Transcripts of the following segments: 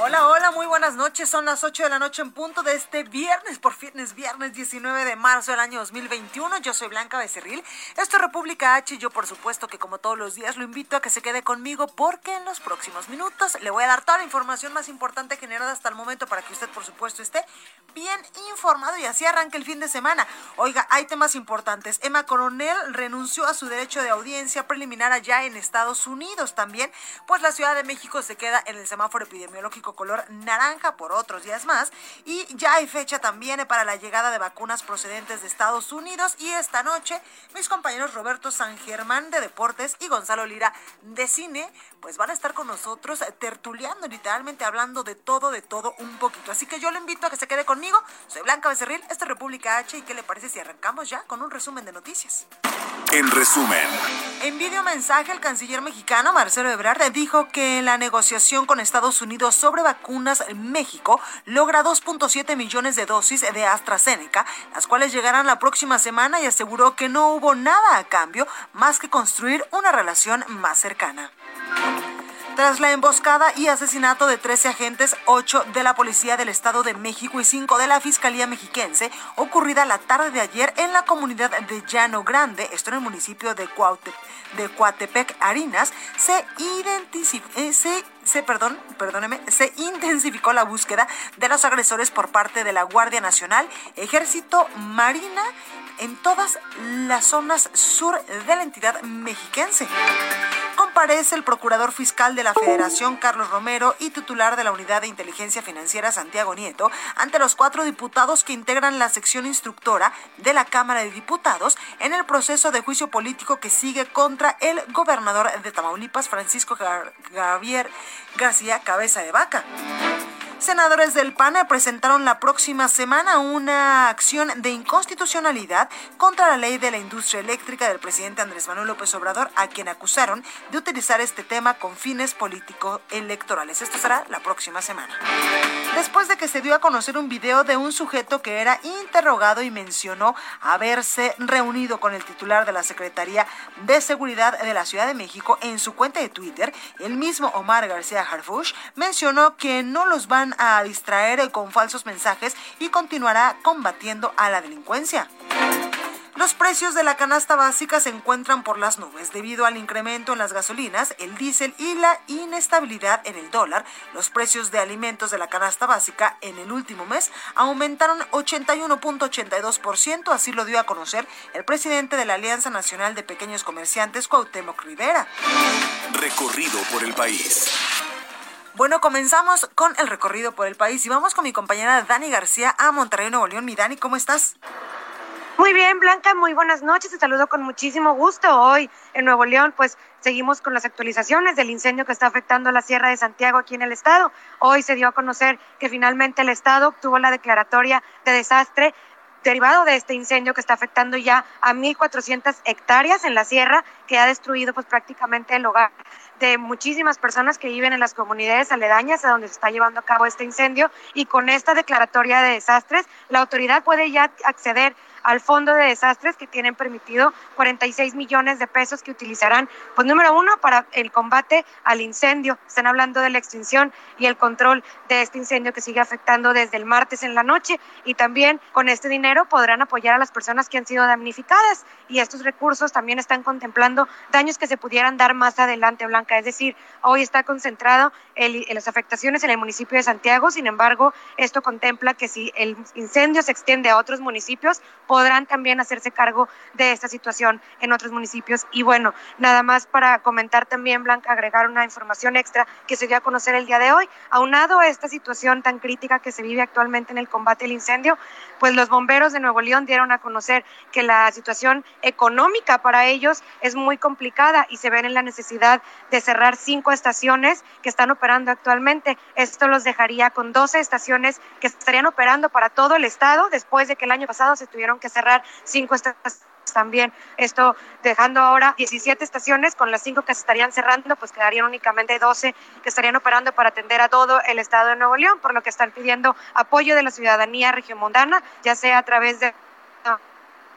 Hola, hola, muy buenas noches. Son las 8 de la noche en punto de este viernes, por fitness, viernes 19 de marzo del año 2021. Yo soy Blanca Becerril. Esto es República H y yo, por supuesto, que como todos los días lo invito a que se quede conmigo porque en los próximos minutos le voy a dar toda la información más importante generada hasta el momento para que usted, por supuesto, esté bien informado y así arranque el fin de semana. Oiga, hay temas importantes. Emma Coronel renunció a su derecho de audiencia preliminar allá en Estados Unidos también, pues la Ciudad de México se queda en el semáforo epidemiológico color naranja por otros días más. Y ya hay fecha también para la llegada de vacunas procedentes de Estados Unidos. Y esta noche, mis compañeros Roberto San Germán de Deportes y Gonzalo Lira de Cine, pues van a estar con nosotros tertuleando, literalmente hablando de todo, de todo un poquito. Así que yo le invito a que se quede conmigo. Soy Blanca Becerril, esta es República H. ¿Y qué le parece si arrancamos ya con un resumen de noticias? En resumen. En video mensaje, el canciller mexicano Marcelo Ebrard dijo que la negociación con Estados Unidos sobre vacunas en México logra 2.7 millones de dosis de AstraZeneca, las cuales llegarán la próxima semana y aseguró que no hubo nada a cambio más que construir una relación más cercana. Tras la emboscada y asesinato de 13 agentes, 8 de la Policía del Estado de México y 5 de la Fiscalía Mexiquense, ocurrida la tarde de ayer en la comunidad de Llano Grande, esto en el municipio de, Cuaute, de Coatepec, Harinas, se, eh, se, se, perdón, perdóneme, se intensificó la búsqueda de los agresores por parte de la Guardia Nacional, Ejército, Marina, en todas las zonas sur de la entidad mexiquense comparece el procurador fiscal de la Federación, Carlos Romero, y titular de la Unidad de Inteligencia Financiera, Santiago Nieto, ante los cuatro diputados que integran la sección instructora de la Cámara de Diputados en el proceso de juicio político que sigue contra el gobernador de Tamaulipas, Francisco Javier García Cabeza de Vaca. Senadores del PAN presentaron la próxima semana una acción de inconstitucionalidad contra la ley de la industria eléctrica del presidente Andrés Manuel López Obrador, a quien acusaron de utilizar este tema con fines político-electorales. Esto será la próxima semana. Después de que se dio a conocer un video de un sujeto que era interrogado y mencionó haberse reunido con el titular de la Secretaría de Seguridad de la Ciudad de México en su cuenta de Twitter, el mismo Omar García Harfush mencionó que no los van a distraer con falsos mensajes y continuará combatiendo a la delincuencia. Los precios de la canasta básica se encuentran por las nubes debido al incremento en las gasolinas, el diésel y la inestabilidad en el dólar. Los precios de alimentos de la canasta básica en el último mes aumentaron 81.82%, así lo dio a conocer el presidente de la Alianza Nacional de Pequeños Comerciantes, Cuauhtémoc Rivera. Recorrido por el país. Bueno, comenzamos con el recorrido por el país y vamos con mi compañera Dani García a Monterrey, Nuevo León. Mi Dani, ¿cómo estás? Muy bien, Blanca, muy buenas noches. Te saludo con muchísimo gusto. Hoy en Nuevo León, pues seguimos con las actualizaciones del incendio que está afectando a la Sierra de Santiago aquí en el estado. Hoy se dio a conocer que finalmente el estado obtuvo la declaratoria de desastre derivado de este incendio que está afectando ya a 1.400 hectáreas en la sierra, que ha destruido pues prácticamente el hogar de muchísimas personas que viven en las comunidades aledañas a donde se está llevando a cabo este incendio y con esta declaratoria de desastres la autoridad puede ya acceder al fondo de desastres que tienen permitido 46 millones de pesos que utilizarán, pues número uno, para el combate al incendio. Están hablando de la extinción y el control de este incendio que sigue afectando desde el martes en la noche y también con este dinero podrán apoyar a las personas que han sido damnificadas y estos recursos también están contemplando daños que se pudieran dar más adelante, Blanca. Es decir, hoy está concentrado en las afectaciones en el municipio de Santiago. Sin embargo, esto contempla que si el incendio se extiende a otros municipios, podrán también hacerse cargo de esta situación en otros municipios. Y bueno, nada más para comentar también, Blanca, agregar una información extra que se dio a conocer el día de hoy. Aunado a esta situación tan crítica que se vive actualmente en el combate al incendio, pues los bomberos de Nuevo León dieron a conocer que la situación económica para ellos es muy complicada y se ven en la necesidad de cerrar cinco estaciones que están operando actualmente. Esto los dejaría con 12 estaciones que estarían operando para todo el estado después de que el año pasado se tuvieron que cerrar cinco estaciones también. Esto dejando ahora 17 estaciones con las cinco que se estarían cerrando, pues quedarían únicamente 12 que estarían operando para atender a todo el estado de Nuevo León, por lo que están pidiendo apoyo de la ciudadanía regiomontana, ya sea a través de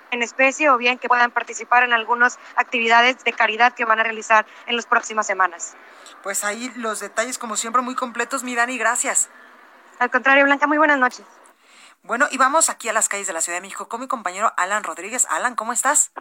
en especie o bien que puedan participar en algunas actividades de caridad que van a realizar en las próximas semanas. Pues ahí los detalles, como siempre, muy completos, Mirani, gracias. Al contrario, Blanca, muy buenas noches. Bueno, y vamos aquí a las calles de la Ciudad de México con mi compañero Alan Rodríguez. Alan, ¿cómo estás?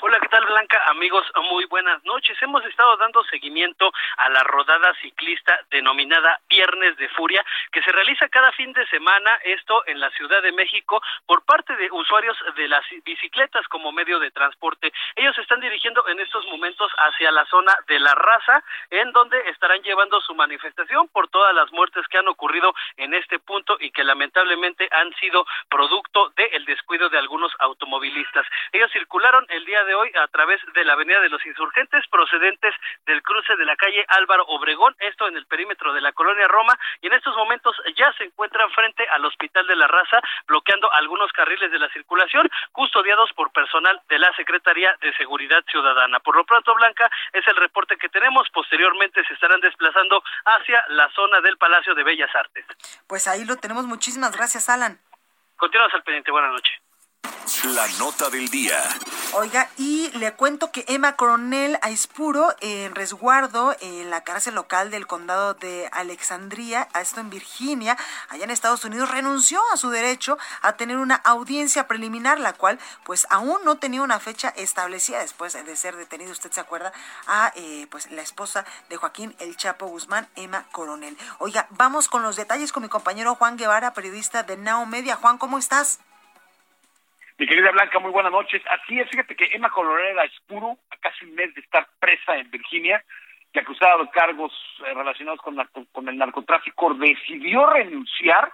Hola, ¿qué tal Blanca? Amigos, muy buenas noches. Hemos estado dando seguimiento a la rodada ciclista denominada Viernes de Furia, que se realiza cada fin de semana, esto en la Ciudad de México, por parte de usuarios de las bicicletas como medio de transporte. Ellos se están dirigiendo en estos momentos hacia la zona de la raza, en donde estarán llevando su manifestación por todas las muertes que han ocurrido en este punto y que lamentablemente han sido producto del descuido de algunos automovilistas. Ellos circularon el día de hoy a través de la Avenida de los Insurgentes procedentes del cruce de la calle Álvaro Obregón, esto en el perímetro de la colonia Roma, y en estos momentos ya se encuentran frente al Hospital de la Raza, bloqueando algunos carriles de la circulación, custodiados por personal de la Secretaría de Seguridad Ciudadana. Por lo pronto, Blanca, es el reporte que tenemos. Posteriormente se estarán desplazando hacia la zona del Palacio de Bellas Artes. Pues ahí lo tenemos. Muchísimas gracias, Alan. Continuamos al pendiente. Buenas noches. La nota del día. Oiga, y le cuento que Emma Coronel Aispuro, en resguardo en la cárcel local del condado de Alexandria, esto en Virginia, allá en Estados Unidos, renunció a su derecho a tener una audiencia preliminar, la cual pues aún no tenía una fecha establecida después de ser detenido, usted se acuerda, a eh, pues la esposa de Joaquín El Chapo Guzmán, Emma Coronel. Oiga, vamos con los detalles con mi compañero Juan Guevara, periodista de Now Media. Juan, ¿cómo estás? Mi querida Blanca, muy buenas noches. Así es, fíjate que Emma Coronel Espuro, a casi un mes de estar presa en Virginia, que acusada de cargos eh, relacionados con, con el narcotráfico, decidió renunciar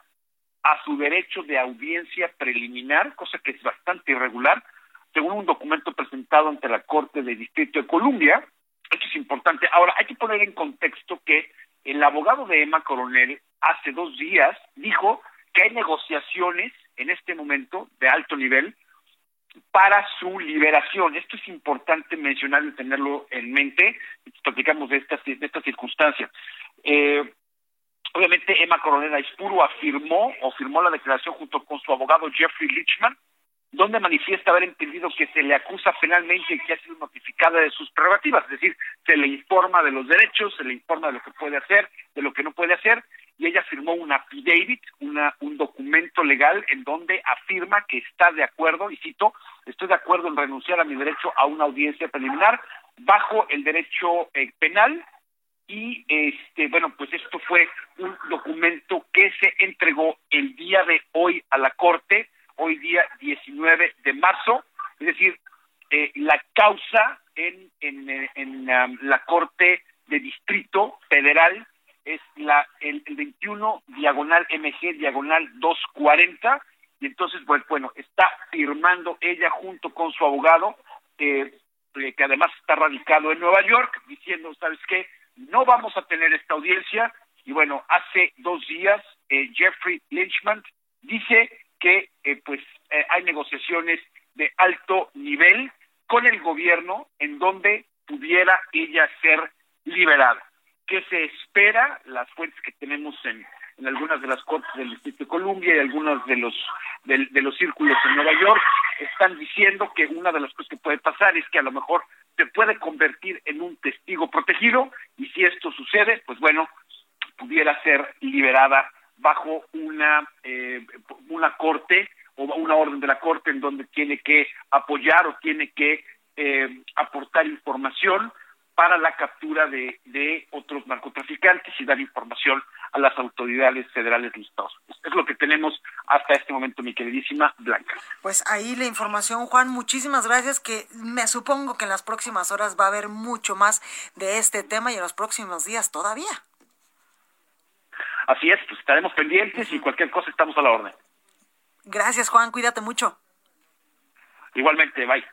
a su derecho de audiencia preliminar, cosa que es bastante irregular, según un documento presentado ante la Corte de Distrito de Columbia. Esto es importante. Ahora, hay que poner en contexto que el abogado de Emma Coronel hace dos días dijo que hay negociaciones en este momento de alto nivel para su liberación. Esto es importante mencionar y tenerlo en mente. Platicamos de estas de esta circunstancia. Eh, obviamente, Emma Coronel Aispuro afirmó o firmó la declaración junto con su abogado Jeffrey Lichman, donde manifiesta haber entendido que se le acusa penalmente y que ha sido notificada de sus prerrogativas, es decir, se le informa de los derechos, se le informa de lo que puede hacer, de lo que no puede hacer, y ella firmó un affidavit, una, un documento legal en donde afirma que está de acuerdo, y cito, estoy de acuerdo en renunciar a mi derecho a una audiencia preliminar bajo el derecho eh, penal y este bueno pues esto fue un documento que se entregó el día de hoy a la corte hoy día 19 de marzo. Es decir eh, la causa en en, en um, la corte de distrito federal es la el, 21 diagonal MG diagonal 240 y entonces pues bueno está firmando ella junto con su abogado eh, que además está radicado en Nueva York diciendo sabes qué no vamos a tener esta audiencia. Y bueno hace dos días eh, Jeffrey Lynchman dice que eh, pues eh, hay negociaciones de alto nivel con el gobierno en donde pudiera ella ser liberada. Qué se espera, las fuentes que tenemos en, en algunas de las cortes del Distrito de Columbia y algunos de los de, de, los círculos en Nueva York están diciendo que una de las cosas que puede pasar es que a lo mejor se puede convertir en un testigo protegido y si esto sucede, pues bueno, pudiera ser liberada bajo una eh, una corte o una orden de la corte en donde tiene que apoyar o tiene que eh, aportar información para la captura de, de otros narcotraficantes y dar información a las autoridades federales de Estados Unidos. Es lo que tenemos hasta este momento, mi queridísima Blanca. Pues ahí la información, Juan. Muchísimas gracias, que me supongo que en las próximas horas va a haber mucho más de este tema y en los próximos días todavía. Así es, pues estaremos pendientes y cualquier cosa estamos a la orden. Gracias, Juan. Cuídate mucho. Igualmente, bye.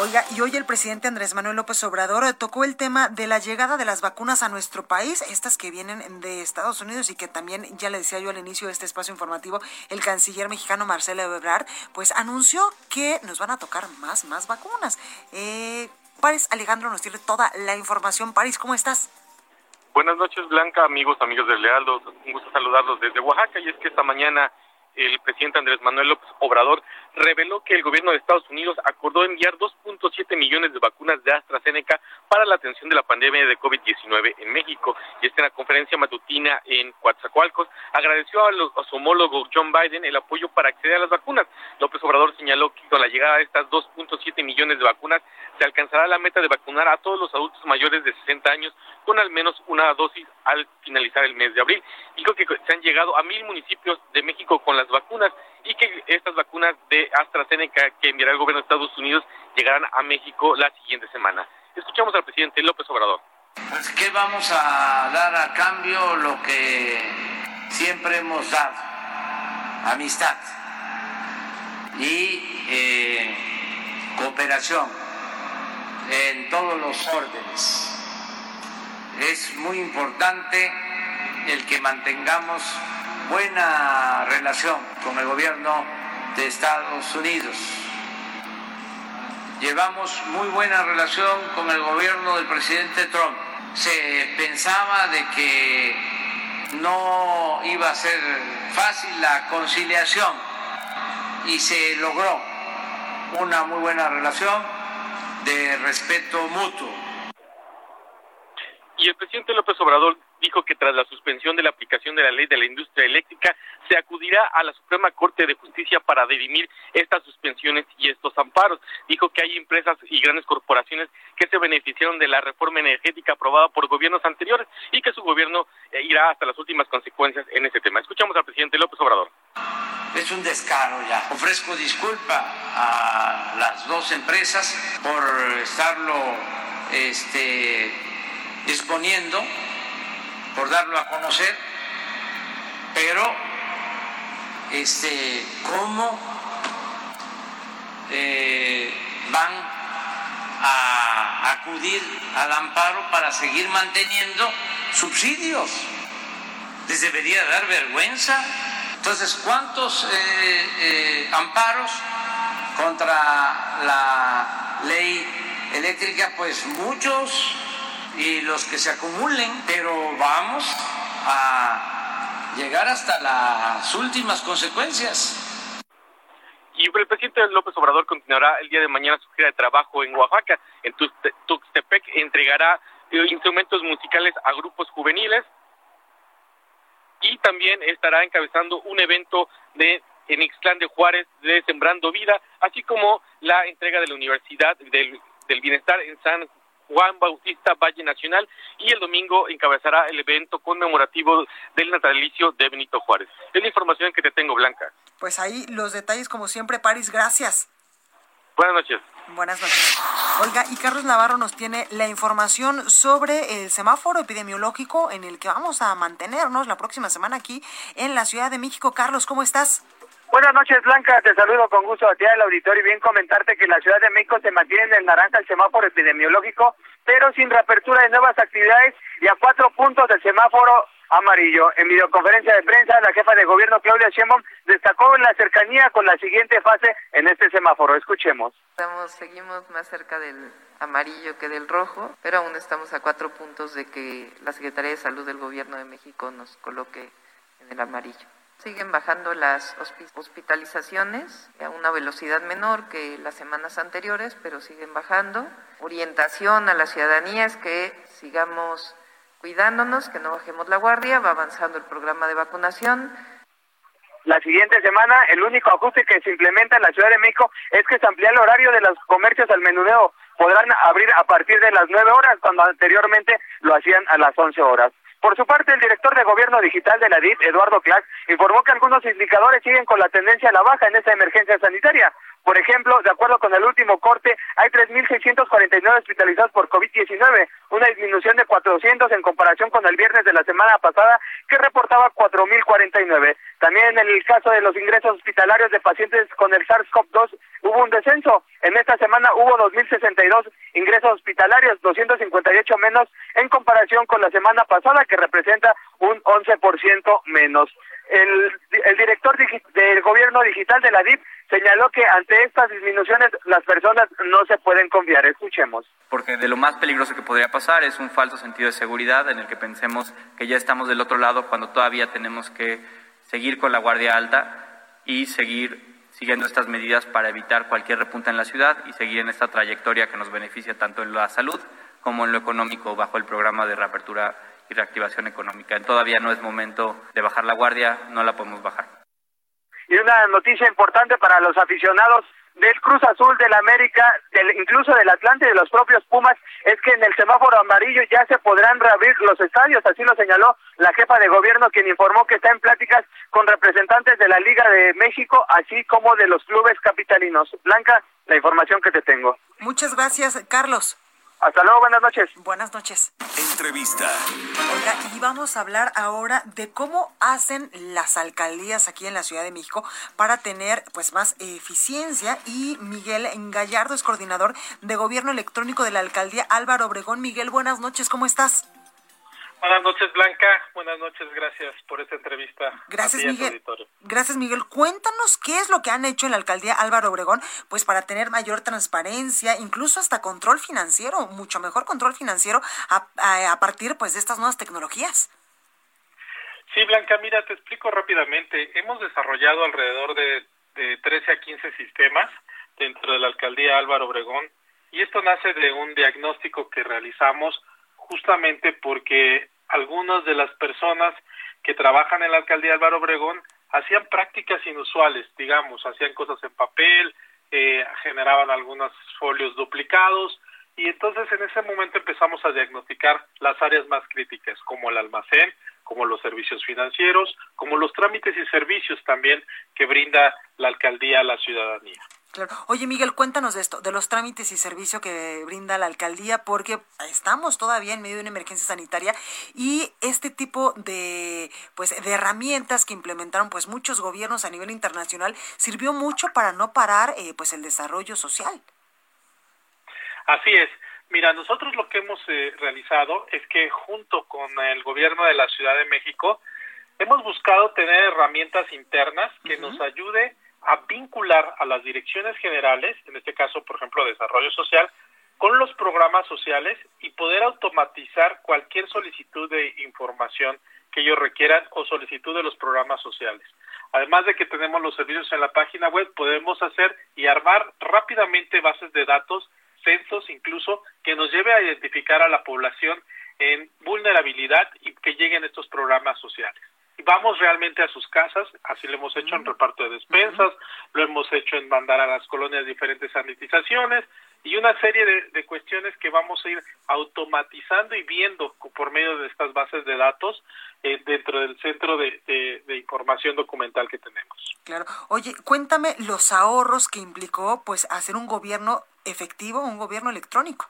Oiga, y hoy el presidente Andrés Manuel López Obrador tocó el tema de la llegada de las vacunas a nuestro país, estas que vienen de Estados Unidos y que también, ya le decía yo al inicio de este espacio informativo, el canciller mexicano Marcelo Ebrard, pues anunció que nos van a tocar más, más vacunas. Eh, Paris Alejandro nos tiene toda la información. Paris, ¿cómo estás? Buenas noches, Blanca, amigos, amigos de Lealdo. Un gusto saludarlos desde Oaxaca y es que esta mañana el presidente Andrés Manuel López Obrador reveló que el gobierno de Estados Unidos acordó enviar 2.7 millones de vacunas de AstraZeneca para la atención de la pandemia de COVID-19 en México. Y esta en la conferencia matutina en Coatzacoalcos agradeció a, su homólogo John Biden el apoyo para acceder a las vacunas. López Obrador señaló que con la llegada de estas 2.7 millones de vacunas se alcanzará la meta de vacunar a todos los adultos mayores de 60 años con al menos una dosis al finalizar el mes de abril. Dijo que se han llegado a mil municipios de México con las vacunas y que estas vacunas de AstraZeneca que enviará el gobierno de Estados Unidos llegarán a México la siguiente semana. Escuchamos al presidente López Obrador. Pues, ¿Qué vamos a dar a cambio? Lo que siempre hemos dado, amistad y eh, cooperación en todos los órdenes. Es muy importante el que mantengamos buena relación con el gobierno de Estados Unidos. Llevamos muy buena relación con el gobierno del presidente Trump. Se pensaba de que no iba a ser fácil la conciliación y se logró una muy buena relación de respeto mutuo. Y el presidente López Obrador dijo que tras la suspensión de la aplicación de la ley de la industria eléctrica se acudirá a la Suprema Corte de Justicia para dirimir estas suspensiones y estos amparos. Dijo que hay empresas y grandes corporaciones que se beneficiaron de la reforma energética aprobada por gobiernos anteriores y que su gobierno eh, irá hasta las últimas consecuencias en ese tema. Escuchamos al presidente López Obrador. Es un descaro ya. Ofrezco disculpa a las dos empresas por estarlo este, disponiendo por darlo a conocer, pero este, ¿cómo eh, van a acudir al amparo para seguir manteniendo subsidios? Les debería dar vergüenza. Entonces, ¿cuántos eh, eh, amparos contra la ley eléctrica? Pues muchos y los que se acumulen, pero vamos a llegar hasta las últimas consecuencias. Y el presidente López Obrador continuará el día de mañana su gira de trabajo en Oaxaca. En Tuxtepec entregará eh, instrumentos musicales a grupos juveniles y también estará encabezando un evento de en Ixtlán de Juárez de Sembrando Vida, así como la entrega de la Universidad del, del Bienestar en San Juan Bautista Valle Nacional y el domingo encabezará el evento conmemorativo del natalicio de Benito Juárez. Es la información que te tengo, Blanca. Pues ahí los detalles, como siempre, París, gracias. Buenas noches. Buenas noches. Olga, y Carlos Navarro nos tiene la información sobre el semáforo epidemiológico en el que vamos a mantenernos la próxima semana aquí en la Ciudad de México. Carlos, ¿cómo estás? Buenas noches, Blanca. Te saludo con gusto a ti al auditorio y bien comentarte que en la Ciudad de México se mantiene en el naranja el semáforo epidemiológico, pero sin reapertura de nuevas actividades y a cuatro puntos del semáforo amarillo. En videoconferencia de prensa, la jefa de gobierno Claudia Sheinbaum destacó la cercanía con la siguiente fase en este semáforo. Escuchemos. Estamos, seguimos más cerca del amarillo que del rojo, pero aún estamos a cuatro puntos de que la Secretaría de Salud del Gobierno de México nos coloque en el amarillo. Siguen bajando las hospitalizaciones a una velocidad menor que las semanas anteriores, pero siguen bajando. Orientación a la ciudadanía es que sigamos cuidándonos, que no bajemos la guardia, va avanzando el programa de vacunación. La siguiente semana. El único ajuste que se implementa en la Ciudad de México es que se amplía el horario de los comercios al menudeo. Podrán abrir a partir de las 9 horas, cuando anteriormente lo hacían a las 11 horas. Por su parte, el director de Gobierno Digital de la DIP, Eduardo Clark, informó que algunos indicadores siguen con la tendencia a la baja en esta emergencia sanitaria. Por ejemplo, de acuerdo con el último corte, hay 3.649 hospitalizados por COVID-19, una disminución de 400 en comparación con el viernes de la semana pasada, que reportaba 4.049. También en el caso de los ingresos hospitalarios de pacientes con el SARS-CoV-2 hubo un descenso. En esta semana hubo 2.062 ingresos hospitalarios, 258 menos en comparación con la semana pasada, que representa un 11% menos. El, el director del gobierno digital de la DIP señaló que ante estas disminuciones las personas no se pueden confiar. Escuchemos. Porque de lo más peligroso que podría pasar es un falso sentido de seguridad en el que pensemos que ya estamos del otro lado cuando todavía tenemos que seguir con la guardia alta y seguir siguiendo estas medidas para evitar cualquier repunta en la ciudad y seguir en esta trayectoria que nos beneficia tanto en la salud como en lo económico bajo el programa de reapertura y reactivación económica. Todavía no es momento de bajar la guardia, no la podemos bajar. Y una noticia importante para los aficionados del Cruz Azul del América, del, incluso del Atlante y de los propios Pumas, es que en el semáforo amarillo ya se podrán reabrir los estadios, así lo señaló la jefa de gobierno, quien informó que está en pláticas con representantes de la Liga de México, así como de los clubes capitalinos. Blanca, la información que te tengo. Muchas gracias, Carlos. Hasta luego, buenas noches. Buenas noches. Entrevista. Oiga, y vamos a hablar ahora de cómo hacen las alcaldías aquí en la Ciudad de México para tener pues más eficiencia y Miguel Gallardo es coordinador de gobierno electrónico de la alcaldía Álvaro Obregón. Miguel, buenas noches, ¿cómo estás? Buenas noches, Blanca. Buenas noches, gracias por esta entrevista. Gracias, Miguel. Gracias, Miguel. Cuéntanos qué es lo que han hecho en la alcaldía Álvaro Obregón, pues para tener mayor transparencia, incluso hasta control financiero, mucho mejor control financiero a, a, partir pues de estas nuevas tecnologías. Sí, Blanca, mira, te explico rápidamente. Hemos desarrollado alrededor de, de 13 a 15 sistemas dentro de la alcaldía Álvaro Obregón y esto nace de un diagnóstico que realizamos justamente porque algunas de las personas que trabajan en la alcaldía Álvaro Obregón hacían prácticas inusuales, digamos, hacían cosas en papel, eh, generaban algunos folios duplicados y entonces en ese momento empezamos a diagnosticar las áreas más críticas, como el almacén, como los servicios financieros, como los trámites y servicios también que brinda la alcaldía a la ciudadanía. Claro. Oye, Miguel, cuéntanos de esto, de los trámites y servicio que brinda la alcaldía, porque estamos todavía en medio de una emergencia sanitaria y este tipo de, pues, de herramientas que implementaron, pues, muchos gobiernos a nivel internacional sirvió mucho para no parar, eh, pues, el desarrollo social. Así es. Mira, nosotros lo que hemos eh, realizado es que junto con el gobierno de la Ciudad de México hemos buscado tener herramientas internas que nos ayude a vincular a las direcciones generales, en este caso, por ejemplo, desarrollo social, con los programas sociales y poder automatizar cualquier solicitud de información que ellos requieran o solicitud de los programas sociales. Además de que tenemos los servicios en la página web, podemos hacer y armar rápidamente bases de datos, censos incluso, que nos lleve a identificar a la población en vulnerabilidad y que lleguen estos programas sociales vamos realmente a sus casas, así lo hemos hecho en reparto de despensas, lo hemos hecho en mandar a las colonias diferentes sanitizaciones y una serie de, cuestiones que vamos a ir automatizando y viendo por medio de estas bases de datos eh, dentro del centro de, de, información documental que tenemos. Claro. Oye, cuéntame los ahorros que implicó pues hacer un gobierno efectivo, un gobierno electrónico.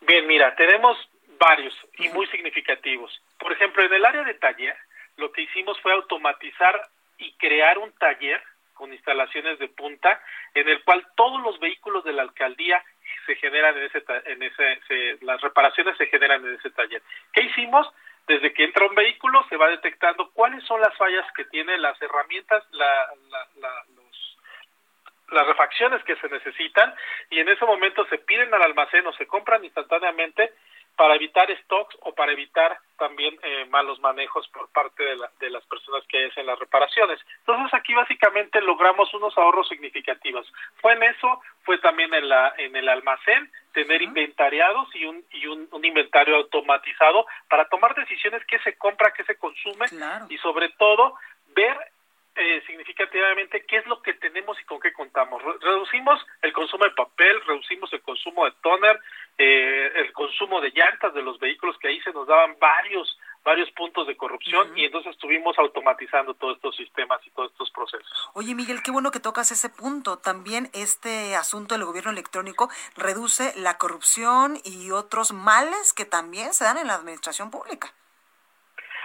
Bien, mira, tenemos varios y muy significativos. Por ejemplo, en el área de taller, lo que hicimos fue automatizar y crear un taller con instalaciones de punta en el cual todos los vehículos de la alcaldía se generan en ese, en ese las reparaciones se generan en ese taller. ¿Qué hicimos? Desde que entra un vehículo se va detectando cuáles son las fallas que tiene las herramientas, la, los, las refacciones que se necesitan y en ese momento se piden al almacén o se compran instantáneamente para evitar stocks o para evitar también eh, malos manejos por parte de, de, las personas que hacen las reparaciones. Entonces aquí básicamente logramos unos ahorros significativos. Fue en eso, fue también en, la, en el almacén, tener inventariados y, un, y un, inventario automatizado para tomar decisiones qué se compra, qué se consume y sobre todo ver significativamente qué es lo que tenemos y con qué contamos. Reducimos el consumo de papel, reducimos el consumo de toner, eh, el consumo de llantas de los vehículos que ahí se nos daban varios varios puntos de corrupción y entonces estuvimos automatizando todos estos sistemas y todos estos procesos. Oye, Miguel, qué bueno que tocas ese punto. También este asunto del gobierno electrónico reduce la corrupción y otros males que también se dan en la administración pública.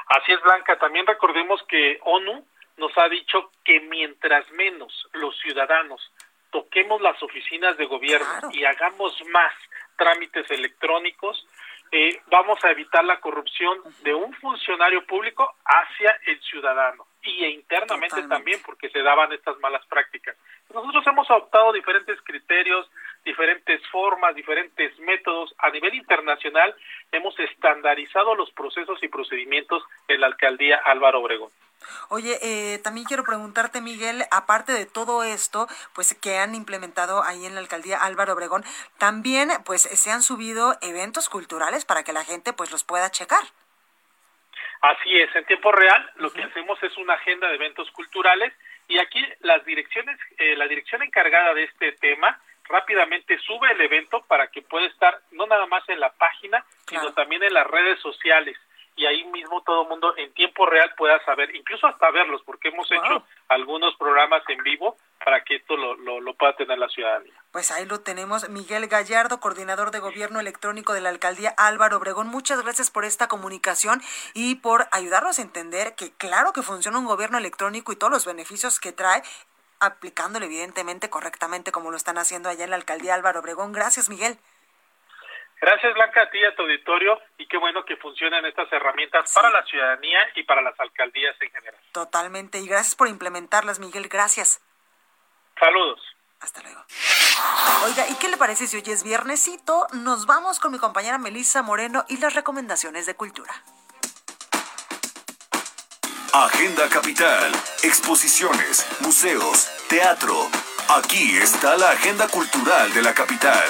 Así es, Blanca. También recordemos que ONU nos ha dicho que mientras menos los ciudadanos toquemos las oficinas de gobierno y hagamos más trámites electrónicos, eh, vamos a evitar la corrupción de un funcionario público hacia el ciudadano y internamente también porque se daban estas malas prácticas. Nosotros hemos adoptado diferentes criterios, diferentes formas, diferentes métodos. A nivel internacional hemos estandarizado los procesos y procedimientos en la alcaldía Álvaro Obregón. Oye, eh, también quiero preguntarte, Miguel, aparte de todo esto, pues que han implementado ahí en la alcaldía Álvaro Obregón, también pues se han subido eventos culturales para que la gente pues los pueda checar. Así es, en tiempo real lo que hacemos es una agenda de eventos culturales y aquí las direcciones, eh, la dirección encargada de este tema rápidamente sube el evento para que pueda estar no nada más en la página, sino también en las redes sociales y ahí mismo todo el mundo en tiempo real pueda saber, incluso hasta verlos, porque hemos hecho algunos programas en vivo para que esto lo, lo, pueda tener la ciudadanía. Pues ahí lo tenemos, Miguel Gallardo, coordinador de gobierno electrónico de la alcaldía Álvaro Obregón. Muchas gracias por esta comunicación y por ayudarnos a entender que claro que funciona un gobierno electrónico y todos los beneficios que trae aplicándolo evidentemente correctamente como lo están haciendo allá en la alcaldía Álvaro Obregón. Gracias, Miguel. Gracias, Blanca, a ti y a tu auditorio, y qué bueno que funcionen estas herramientas para la ciudadanía y para las alcaldías en general. Totalmente, y gracias por implementarlas, Miguel, gracias. Saludos. Hasta luego. Oiga, ¿y qué le parece si hoy es viernesito? Nos vamos con mi compañera Melissa Moreno y las recomendaciones de cultura. Agenda Capital, exposiciones, museos, teatro. Aquí está la agenda cultural de la capital.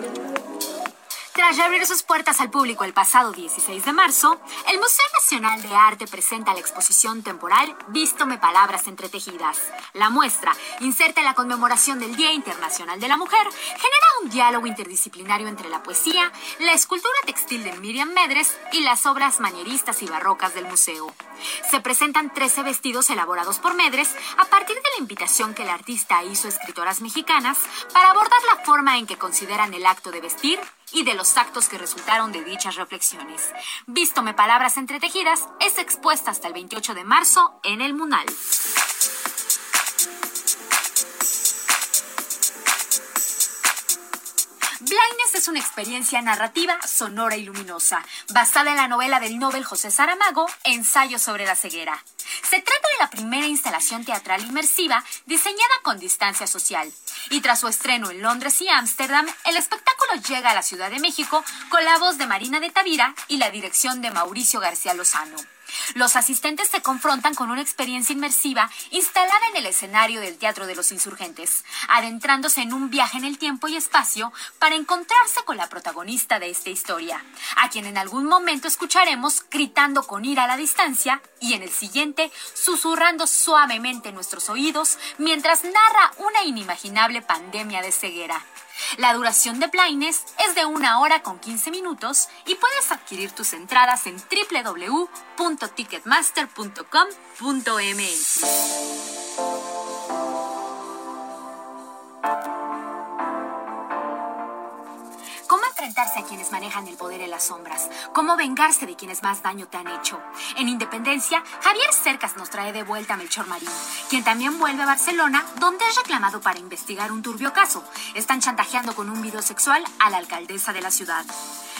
Tras reabrir sus puertas al público el pasado 16 de marzo, el Museo Nacional de Arte presenta la exposición temporal Vístome Palabras Entretejidas. La muestra, inserta en la conmemoración del Día Internacional de la Mujer, genera un diálogo interdisciplinario entre la poesía, la escultura textil de Miriam Medres y las obras manieristas y barrocas del museo. Se presentan 13 vestidos elaborados por Medres a partir de la invitación que el artista hizo a escritoras mexicanas para abordar la forma en que consideran el acto de vestir y de los actos que resultaron de dichas reflexiones. Vístome Palabras Entretejidas es expuesta hasta el 28 de marzo en el Munal. Blindness es una experiencia narrativa, sonora y luminosa, basada en la novela del Nobel José Saramago, Ensayo sobre la ceguera. Se trata de la primera instalación teatral inmersiva diseñada con distancia social. Y tras su estreno en Londres y Ámsterdam, el espectáculo llega a la Ciudad de México con la voz de Marina de Tavira y la dirección de Mauricio García Lozano. Los asistentes se confrontan con una experiencia inmersiva instalada en el escenario del Teatro de los Insurgentes, adentrándose en un viaje en el tiempo y espacio para encontrarse con la protagonista de esta historia, a quien en algún momento escucharemos gritando con ira a la distancia y en el siguiente susurrando suavemente en nuestros oídos mientras narra una inimaginable pandemia de ceguera. La duración de Blindness es de una hora con 15 minutos y puedes adquirir tus entradas en www.ticketmaster.com.mx. enfrentarse a quienes manejan el poder en las sombras? ¿Cómo vengarse de quienes más daño te han hecho? En Independencia, Javier Cercas nos trae de vuelta a Melchor Marín, quien también vuelve a Barcelona, donde es reclamado para investigar un turbio caso. Están chantajeando con un video sexual a la alcaldesa de la ciudad.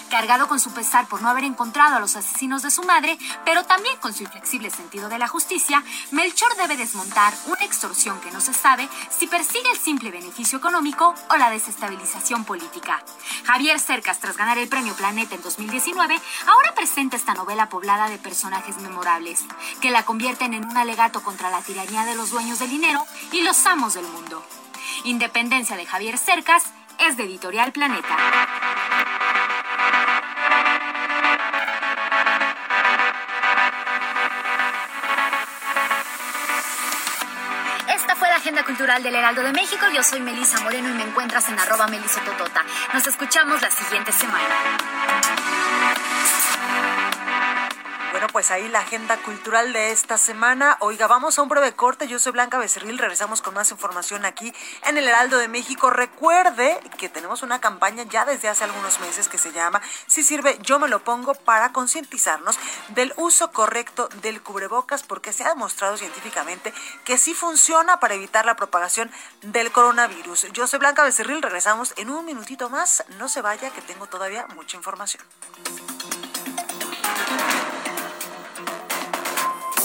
Cargado con su pesar por no haber encontrado a los asesinos de su madre, pero también con su inflexible sentido de la justicia, Melchor debe desmontar una extorsión que no se sabe si persigue el simple beneficio económico o la desestabilización política. Javier Cercas, tras ganar el premio Planeta en 2019, ahora presenta esta novela poblada de personajes memorables, que la convierten en un alegato contra la tiranía de los dueños del dinero y los amos del mundo. Independencia de Javier Cercas es de Editorial Planeta. Cultural del Heraldo de México. Yo soy Melisa Moreno y me encuentras en arroba melisototota. Nos escuchamos la siguiente semana. Bueno, pues ahí la agenda cultural de esta semana. Oiga, vamos a un breve corte. Yo soy Blanca Becerril. Regresamos con más información aquí en el Heraldo de México. Recuerde que tenemos una campaña ya desde hace algunos meses que se llama Si sirve, yo me lo pongo para concientizarnos del uso correcto del cubrebocas porque se ha demostrado científicamente que sí funciona para evitar la propagación del coronavirus. Yo soy Blanca Becerril. Regresamos en un minutito más. No se vaya que tengo todavía mucha información.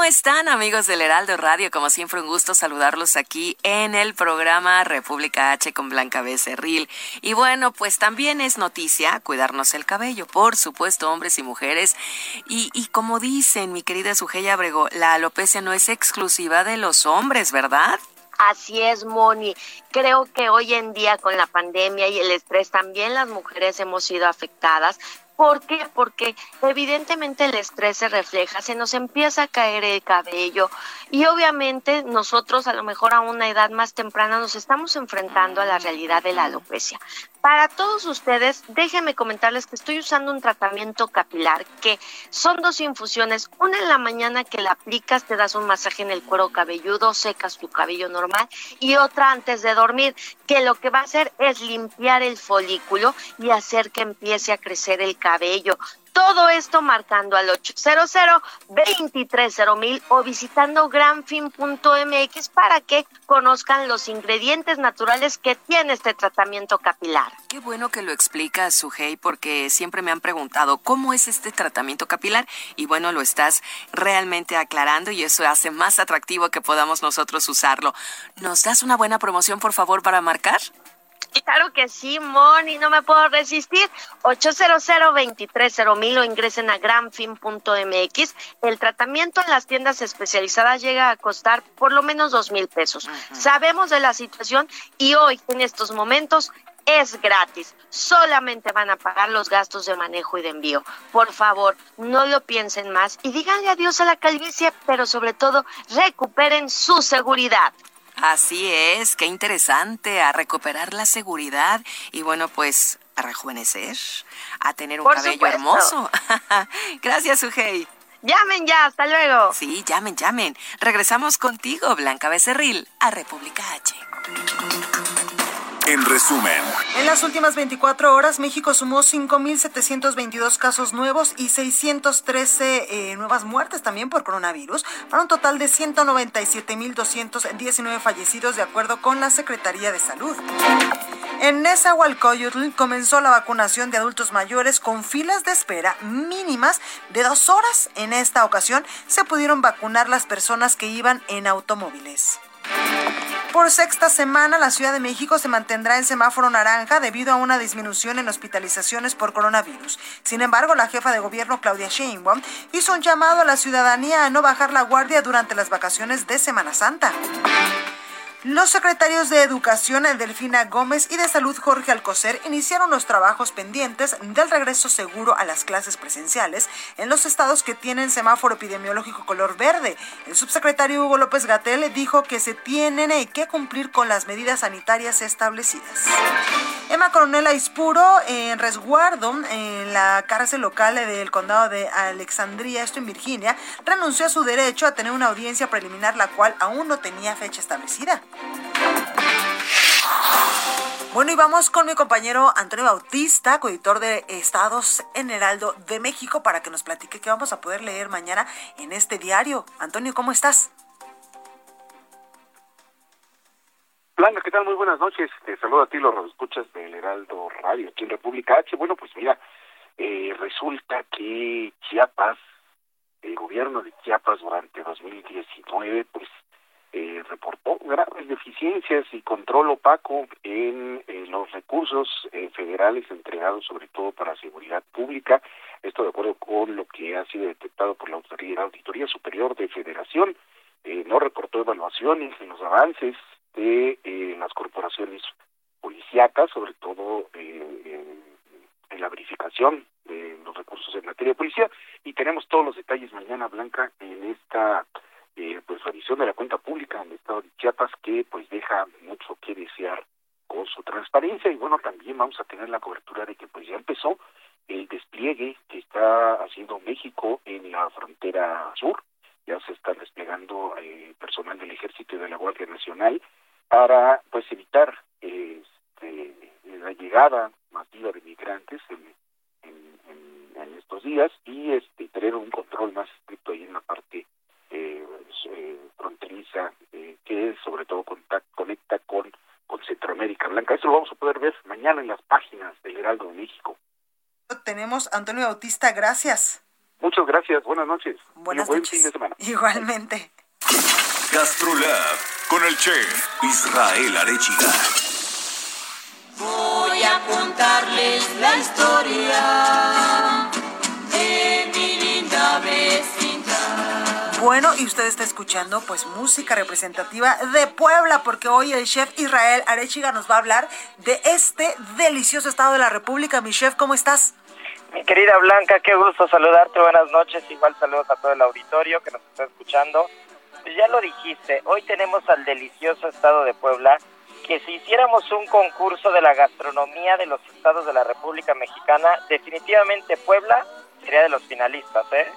¿Cómo están amigos del Heraldo Radio? Como siempre un gusto saludarlos aquí en el programa República H con Blanca Becerril. Y bueno, pues también es noticia cuidarnos el cabello, por supuesto, hombres y mujeres. Y, y como dicen mi querida Sujeya Abrego, la alopecia no es exclusiva de los hombres, ¿verdad? Así es, Moni. Creo que hoy en día con la pandemia y el estrés también las mujeres hemos sido afectadas, ¿Por qué? Porque evidentemente el estrés se refleja, se nos empieza a caer el cabello y obviamente nosotros a lo mejor a una edad más temprana nos estamos enfrentando a la realidad de la alopecia. Para todos ustedes, déjenme comentarles que estoy usando un tratamiento capilar que son dos infusiones, una en la mañana que la aplicas, te das un masaje en el cuero cabelludo, secas tu cabello normal y otra antes de dormir, que lo que va a hacer es limpiar el folículo y hacer que empiece a crecer el cabello. Todo esto marcando al 800 mil o visitando granfin.mx para que conozcan los ingredientes naturales que tiene este tratamiento capilar. Qué bueno que lo explica Sujei porque siempre me han preguntado cómo es este tratamiento capilar y bueno, lo estás realmente aclarando y eso hace más atractivo que podamos nosotros usarlo. ¿Nos das una buena promoción por favor para marcar? Claro que sí, Moni, no me puedo resistir. 800 mil o ingresen a granfin.mx. El tratamiento en las tiendas especializadas llega a costar por lo menos dos mil pesos. Sabemos de la situación y hoy, en estos momentos, es gratis. Solamente van a pagar los gastos de manejo y de envío. Por favor, no lo piensen más y díganle adiós a la calvicie, pero sobre todo recuperen su seguridad. Así es, qué interesante, a recuperar la seguridad y bueno, pues a rejuvenecer, a tener un cabello hermoso. Gracias, Ujei. Llamen ya, hasta luego. Sí, llamen, llamen. Regresamos contigo, Blanca Becerril, a República H. En resumen, en las últimas 24 horas México sumó 5.722 casos nuevos y 613 eh, nuevas muertes también por coronavirus, para un total de 197.219 fallecidos de acuerdo con la Secretaría de Salud. En Nezahualcóyotl comenzó la vacunación de adultos mayores con filas de espera mínimas de dos horas. En esta ocasión se pudieron vacunar las personas que iban en automóviles. Por sexta semana, la Ciudad de México se mantendrá en semáforo naranja debido a una disminución en hospitalizaciones por coronavirus. Sin embargo, la jefa de gobierno, Claudia Sheinbaum, hizo un llamado a la ciudadanía a no bajar la guardia durante las vacaciones de Semana Santa. Los secretarios de Educación, Delfina Gómez, y de Salud, Jorge Alcocer, iniciaron los trabajos pendientes del regreso seguro a las clases presenciales en los estados que tienen semáforo epidemiológico color verde. El subsecretario Hugo López Gatel dijo que se tienen que cumplir con las medidas sanitarias establecidas. Emma coronel Aispuro en resguardo en la cárcel local del condado de Alexandria, esto en Virginia, renunció a su derecho a tener una audiencia preliminar, la cual aún no tenía fecha establecida. Bueno, y vamos con mi compañero Antonio Bautista, coeditor de Estados en Heraldo de México, para que nos platique qué vamos a poder leer mañana en este diario. Antonio, ¿cómo estás? Blanca, ¿qué tal? Muy buenas noches. Te saludo a ti, los escuchas del Heraldo Radio aquí en República H. Bueno, pues mira, eh, resulta que Chiapas, el gobierno de Chiapas durante 2019, pues eh, reportó graves deficiencias y control opaco en, los recursos eh, federales entregados sobre todo para seguridad pública. Esto de acuerdo con lo que ha sido detectado por la Auditoría, Auditoría Superior de Federación. Eh, no reportó evaluaciones en los avances de eh, las corporaciones policíacas, sobre todo en, la verificación de los recursos en materia de policía. Y tenemos todos los detalles mañana, Blanca, en esta eh, pues revisión de la cuenta pública en el estado de Chiapas, que pues deja mucho que desear con su transparencia. Y bueno, también vamos a tener la cobertura de que pues ya empezó el despliegue que está haciendo México en la frontera sur. Ya se está desplegando eh, personal del Ejército y de la Guardia Nacional para pues evitar este, la llegada masiva de migrantes en, estos días y este tener un control más estricto ahí en la parte eh, fronteriza eh, que sobre todo conecta con, con Centroamérica Blanca. Eso lo vamos a poder ver mañana en las páginas del Heraldo de México. Tenemos Antonio Bautista, gracias. Muchas gracias, buenas noches. Buenas buen noches. fin de semana. Igualmente. Gastrolab con el chef Israel Arechiga. Voy a contarles la historia Bueno, y usted está escuchando pues música representativa de Puebla, porque hoy el chef Israel Arechiga nos va a hablar de este delicioso estado de la República. Mi chef, ¿cómo estás? Mi querida Blanca, qué gusto saludarte, buenas noches, igual saludos a todo el auditorio que nos está escuchando. Pues ya lo dijiste, hoy tenemos al delicioso estado de Puebla, que si hiciéramos un concurso de la gastronomía de los estados de la República Mexicana, definitivamente Puebla sería de los finalistas, ¿eh?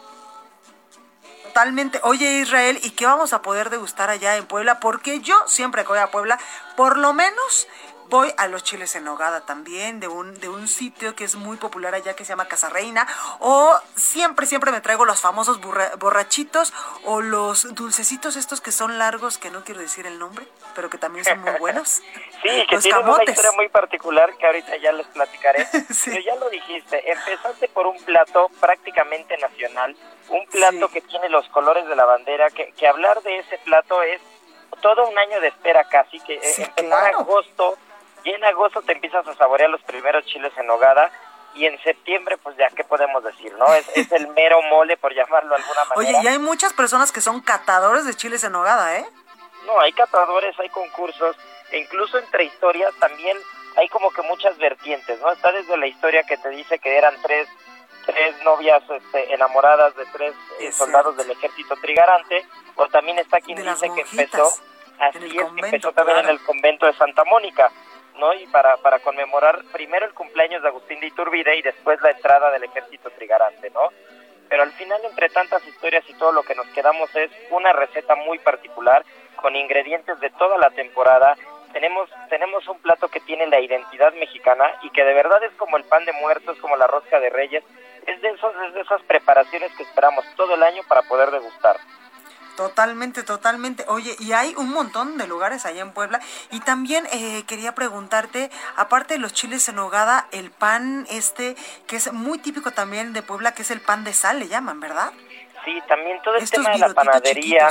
Totalmente. Oye Israel, ¿y qué vamos a poder degustar allá en Puebla? Porque yo siempre que voy a Puebla, por lo menos voy a los chiles en nogada también, de un, de un sitio que es muy popular allá que se llama Casa Reina, o siempre, siempre me traigo los famosos borrachitos o los dulcecitos estos que son largos, que no quiero decir el nombre, pero que también son muy buenos. Sí, que tienen una historia muy particular que ahorita ya les platicaré. Pero ya lo dijiste, empezaste por un plato prácticamente nacional, un plato que tiene los colores de la bandera, que, que hablar de ese plato es todo un año de espera casi, que sí, en agosto y en agosto te empiezas a saborear los primeros chiles en nogada y en septiembre, pues ya, ¿qué podemos decir? no Es, es el mero mole, por llamarlo de alguna manera. Oye, y hay muchas personas que son catadores de chiles en nogada, ¿eh? No, hay catadores, hay concursos, e incluso entre historias también hay como que muchas vertientes, ¿no? Está desde la historia que te dice que eran tres, tres novias este, enamoradas de tres eh, soldados del ejército trigarante, o también está quien dice que empezó, así es, que empezó también en el convento de Santa Mónica. ¿No? Y para, para conmemorar primero el cumpleaños de Agustín de Iturbide y después la entrada del ejército trigarante, ¿no? Pero al final, entre tantas historias y todo lo que nos quedamos es una receta muy particular, con ingredientes de toda la temporada. Tenemos, tenemos un plato que tiene la identidad mexicana y que de verdad es como el pan de muertos, como la rosca de reyes. Es de, esos, es de esas preparaciones que esperamos todo el año para poder degustar. Totalmente, totalmente. Oye, y hay un montón de lugares allá en Puebla. Y también eh, quería preguntarte, aparte de los chiles en hogada, el pan este, que es muy típico también de Puebla, que es el pan de sal, le llaman, ¿verdad? Sí, también todo el tema de la panadería.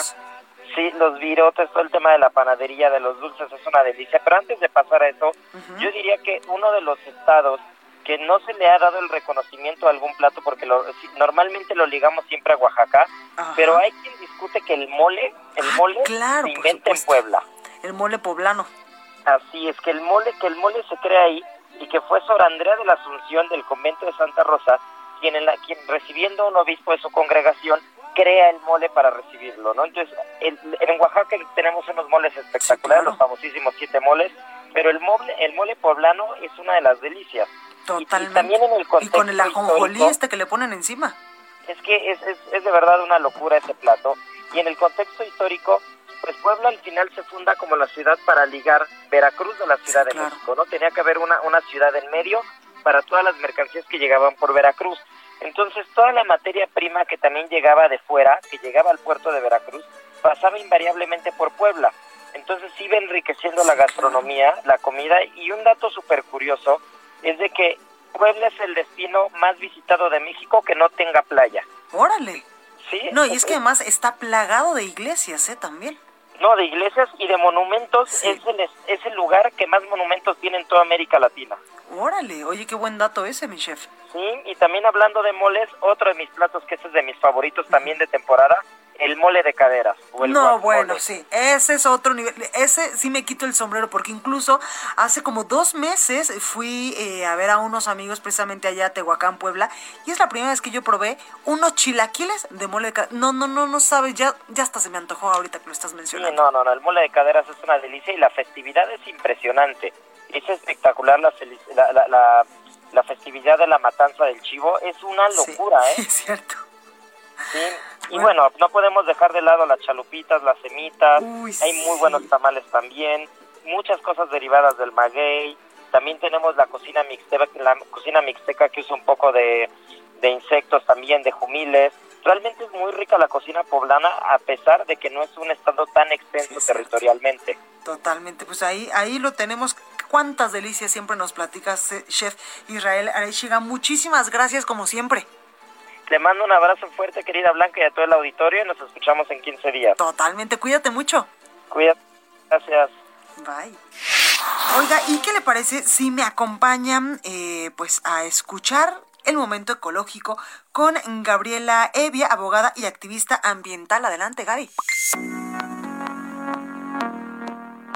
Sí, los virotes, todo el tema de la panadería, de los dulces, es una delicia. Pero antes de pasar a eso, yo diría que uno de los estados que no se le ha dado el reconocimiento a algún plato porque lo, normalmente lo ligamos siempre a Oaxaca, pero hay quien discute que el mole, el Ah, mole se inventa en Puebla. El mole poblano. Así es que el mole, que el mole se crea ahí y que fue Sor Andrea de la Asunción del convento de Santa Rosa quien, en la, quien recibiendo un obispo de su congregación crea el mole para recibirlo, ¿no? Entonces, en, en Oaxaca tenemos unos moles espectaculares, los famosísimos siete moles, pero el mole, el mole poblano es una de las delicias. Totalmente. Y, también en el Y contexto con el ajonjolí este que le ponen encima. es que es, es, es de verdad una locura ese plato. Y en el contexto histórico, pues Puebla al final se funda como la ciudad para ligar Veracruz de la Ciudad de México, ¿no? Tenía que haber una, una ciudad en medio para todas las mercancías que llegaban por Veracruz. Entonces, toda la materia prima que también llegaba de fuera, que llegaba al puerto de Veracruz, pasaba invariablemente por Puebla. Entonces iba enriqueciendo la gastronomía, la comida, y un dato súper curioso es de que Puebla es el destino más visitado de México que no tenga playa. Órale. Sí. No, y es que además está plagado de iglesias, ¿eh? También. No, de iglesias y de monumentos es, el, es el lugar que más monumentos tiene en toda América Latina. Órale, oye, qué buen dato ese, mi chef. Sí, y también hablando de moles, otro de mis platos que ese es de mis favoritos también de temporada, el mole de caderas. O el No, guacamole. bueno, sí, ese es otro nivel. Ese sí me quito el sombrero porque incluso hace como dos meses fui eh, a ver a unos amigos precisamente allá a Tehuacán, Puebla, y es la primera vez que yo probé unos chilaquiles de mole de caderas. No, no, no, no sabes, ya, ya hasta se me antojó ahorita que lo estás Sí, mencionando. no, no, no, el mole de caderas es una delicia y la festividad es impresionante. Es espectacular la, la, la, la- la festividad de la matanza del chivo. Es una locura, ¿eh? Es cierto. Sí. Y bueno, no podemos dejar de lado las chalupitas, las semitas. Hay muy buenos tamales también. Muchas cosas derivadas del maguey. También tenemos la cocina mixteca, la cocina mixteca que usa un poco de, de insectos también, de jumiles. Realmente es muy rica la cocina poblana a pesar de que no es un estado tan extenso territorialmente. Totalmente, pues ahí, ahí lo tenemos. Cuántas delicias siempre nos platicas, eh, chef Israel Arechiga. Muchísimas gracias como siempre. Le mando un abrazo fuerte, querida Blanca, y a todo el auditorio y nos escuchamos en 15 días. Totalmente, cuídate mucho. Cuídate. Gracias. Bye. Oiga, ¿y qué le parece si me acompañan eh, pues a escuchar el momento ecológico con Gabriela Evia, abogada y activista ambiental? Adelante, Gaby.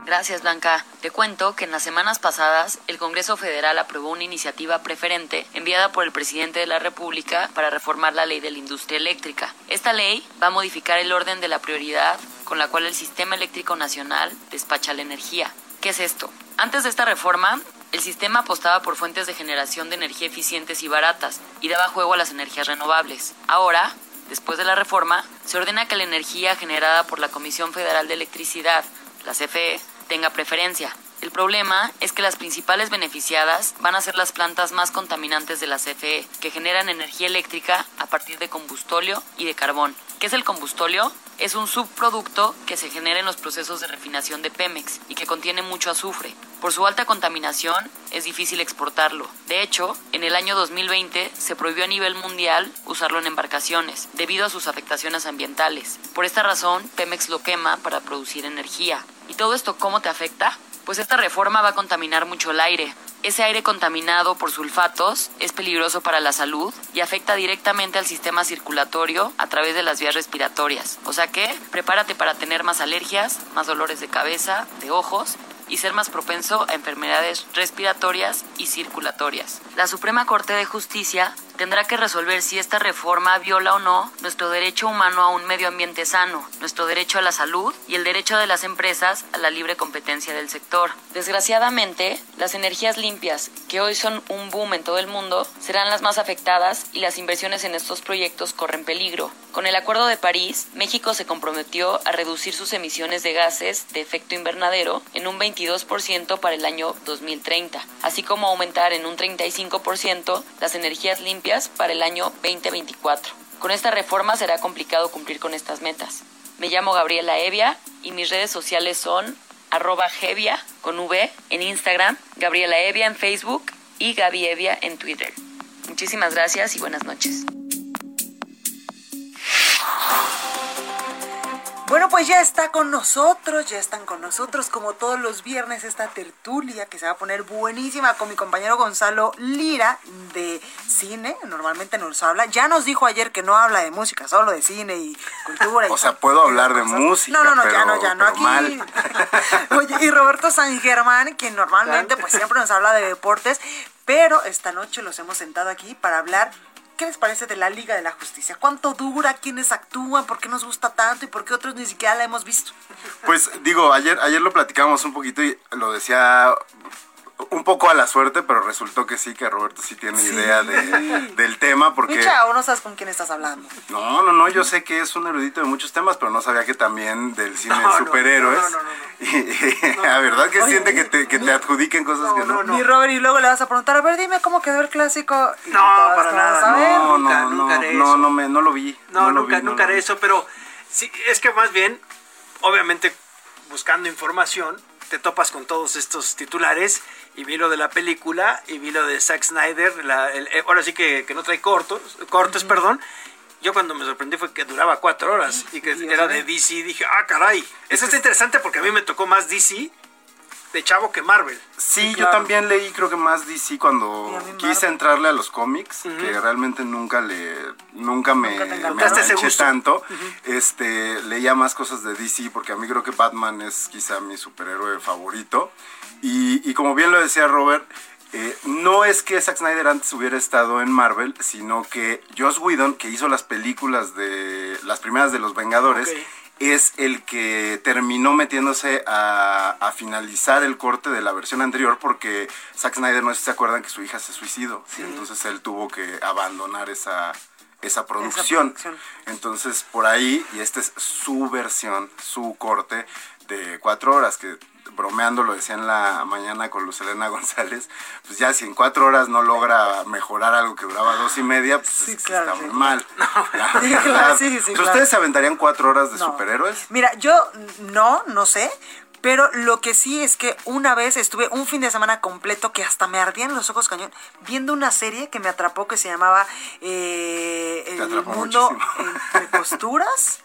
Gracias, Blanca. Te cuento que en las semanas pasadas el Congreso Federal aprobó una iniciativa preferente enviada por el presidente de la República para reformar la ley de la industria eléctrica. Esta ley va a modificar el orden de la prioridad con la cual el Sistema Eléctrico Nacional despacha la energía. ¿Qué es esto? Antes de esta reforma, el sistema apostaba por fuentes de generación de energía eficientes y baratas y daba juego a las energías renovables. Ahora, después de la reforma, se ordena que la energía generada por la Comisión Federal de Electricidad, la CFE, tenga preferencia. El problema es que las principales beneficiadas van a ser las plantas más contaminantes de la CFE, que generan energía eléctrica a partir de combustóleo y de carbón. ¿Qué es el combustóleo? Es un subproducto que se genera en los procesos de refinación de Pemex y que contiene mucho azufre. Por su alta contaminación es difícil exportarlo. De hecho, en el año 2020 se prohibió a nivel mundial usarlo en embarcaciones debido a sus afectaciones ambientales. Por esta razón, Pemex lo quema para producir energía. ¿Y todo esto cómo te afecta? Pues esta reforma va a contaminar mucho el aire. Ese aire contaminado por sulfatos es peligroso para la salud y afecta directamente al sistema circulatorio a través de las vías respiratorias. O sea que prepárate para tener más alergias, más dolores de cabeza, de ojos y ser más propenso a enfermedades respiratorias y circulatorias. La Suprema Corte de Justicia tendrá que resolver si esta reforma viola o no nuestro derecho humano a un medio ambiente sano, nuestro derecho a la salud y el derecho de las empresas a la libre competencia del sector. Desgraciadamente, las energías limpias, que hoy son un boom en todo el mundo, serán las más afectadas y las inversiones en estos proyectos corren peligro. Con el Acuerdo de París, México se comprometió a reducir sus emisiones de gases de efecto invernadero en un 22% para el año 2030, así como aumentar en un 35% las energías limpias para el año 2024. Con esta reforma será complicado cumplir con estas metas. Me llamo Gabriela Evia y mis redes sociales son arroba Gevia con V en Instagram, Gabriela Evia en Facebook y Gaby Evia en Twitter. Muchísimas gracias y buenas noches. Bueno, pues ya está con nosotros, ya están con nosotros como todos los viernes esta tertulia que se va a poner buenísima con mi compañero Gonzalo Lira de cine, normalmente nos habla, ya nos dijo ayer que no habla de música, solo de cine y cultura. y O sea, puedo hablar de música, No, no, no, ya no, ya no, aquí. mal. Oye, y Roberto San Germán, quien normalmente pues siempre nos habla de deportes, pero esta noche los hemos sentado aquí para hablar ¿qué les parece de la Liga de la Justicia? ¿Cuánto dura? ¿Quiénes actúan? ¿Por qué nos gusta tanto? ¿Y por qué otros ni siquiera la hemos visto? Pues digo, ayer, ayer lo platicábamos un poquito y lo decía un poco a la suerte, pero resultó que sí, que Roberto sí tiene idea de, del tema, porque... Micha, o no sabes con quién estás hablando. No, no, no, yo sé que es un erudito de muchos temas, pero no sabía que también del cine No, de no, superhéroes. no, no, no, Y, la verdad que Oye, siente que te, que te adjudiquen cosas que no. Ni Robert, y luego le vas a preguntar, a ver, dime cómo quedó el clásico. Y No, para nada. No, Nunca, no, nunca no, haré no, eso. no, me, no lo vi. No, lo nunca, vi, no nunca haré eso, pero sí, es que más bien, obviamente, buscando información, te topas con todos estos titulares y vi lo de la película y vi lo de Zack Snyder, la- el- eh, ahora sí que, que no trae cortos, cortes, perdón. Yo cuando me sorprendí fue que duraba cuatro horas y que Dios era de DC. Dije, ah, caray. Eso está interesante porque a mí me tocó más DC de chavo que Marvel. Sí, yo también leí creo que más DC cuando quise Marvel. entrarle a los cómics, que realmente nunca le nunca me, Nunca me tanto. Este, leía más cosas de DC porque a mí creo que Batman es quizá mi superhéroe favorito. Y, y como bien lo decía Robert, eh, no es que Zack Snyder antes hubiera estado en Marvel, sino que Joss Whedon, que hizo las películas de las primeras de los Vengadores. Es el que terminó metiéndose a, a finalizar el corte de la versión anterior porque Zack Snyder, no sé si se acuerdan que su hija se suicidó. y entonces él tuvo que abandonar esa, esa producción. producción. Entonces por ahí, y esta es su versión, su corte de cuatro horas que bromeando lo decía en la mañana con Luz Elena González, pues ya si en cuatro horas no logra mejorar algo que duraba dos y media, pues es que claro, está sí. muy mal. Sí, claro, claro. ¿Ustedes se aventarían cuatro horas de No. superhéroes? Mira, yo no, no sé. Pero lo que sí es que una vez estuve un fin de semana completo que hasta me ardían los ojos cañón viendo una serie que me atrapó que se llamaba eh, El Mundo muchísimo. entre Costuras,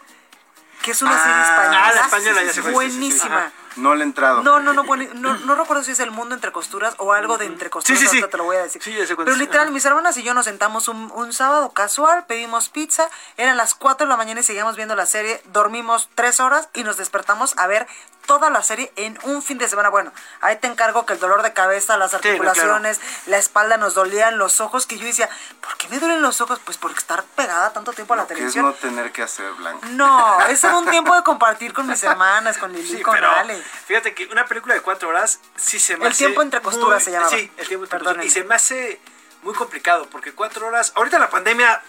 que es una Ah, serie española. ah, la española ya se fue. Buenísima. No le he entrado. No, no, no, bueno, no, no recuerdo si es el mundo entre costuras o algo de entre costuras, Sí, sí, sí. te lo voy a decir. Sí, ya sé cuál Pero literal, mis hermanas y yo nos sentamos un, un sábado casual, pedimos pizza, eran las 4 de la mañana y seguíamos viendo la serie, dormimos 3 horas y nos despertamos a ver toda la serie en un fin de semana. Bueno, ahí te encargo que el dolor de cabeza, las articulaciones, la espalda nos dolían, los ojos, que yo decía, ¿por qué me duelen los ojos? Pues por estar pegada tanto tiempo a la Que es televisión. no tener que hacer blanco. No, ese era un tiempo de compartir con mis hermanas, con Lili, Sí, con pero Ale. Fíjate que una película de cuatro horas sí se me El hace tiempo entre costuras muy- se llamaba. Sí, el tiempo entre costuras. Y se me hace muy complicado porque cuatro horas. Ahorita la pandemia,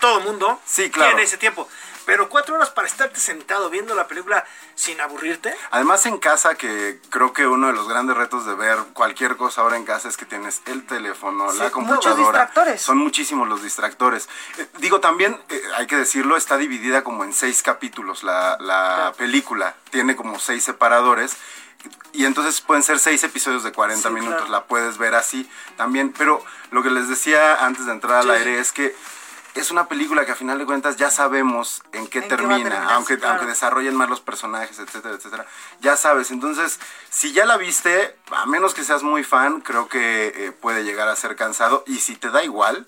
todo mundo Sí, claro. tiene ese tiempo. Pero cuatro horas para estarte sentado viendo la película sin aburrirte. Además en casa, que creo que uno de los grandes retos de ver cualquier cosa ahora en casa es que tienes el teléfono, Sí, la muchos computadora. distractores. Son muchísimos los distractores. Eh, digo, también, eh, hay que decirlo, está dividida como en seis capítulos la, la película. Tiene como seis separadores. Y entonces pueden ser seis episodios de 40 Sí, minutos, claro. la puedes ver así también. Pero lo que les decía antes de entrar al Sí. aire es que es una película que a final de cuentas ya sabemos en qué ¿En qué va a termina, aunque, claro. aunque desarrollen más los personajes, etcétera, etcétera. Ya sabes, entonces, si ya la viste, a menos que seas muy fan, creo que eh, puede llegar a ser cansado. Y si te da igual,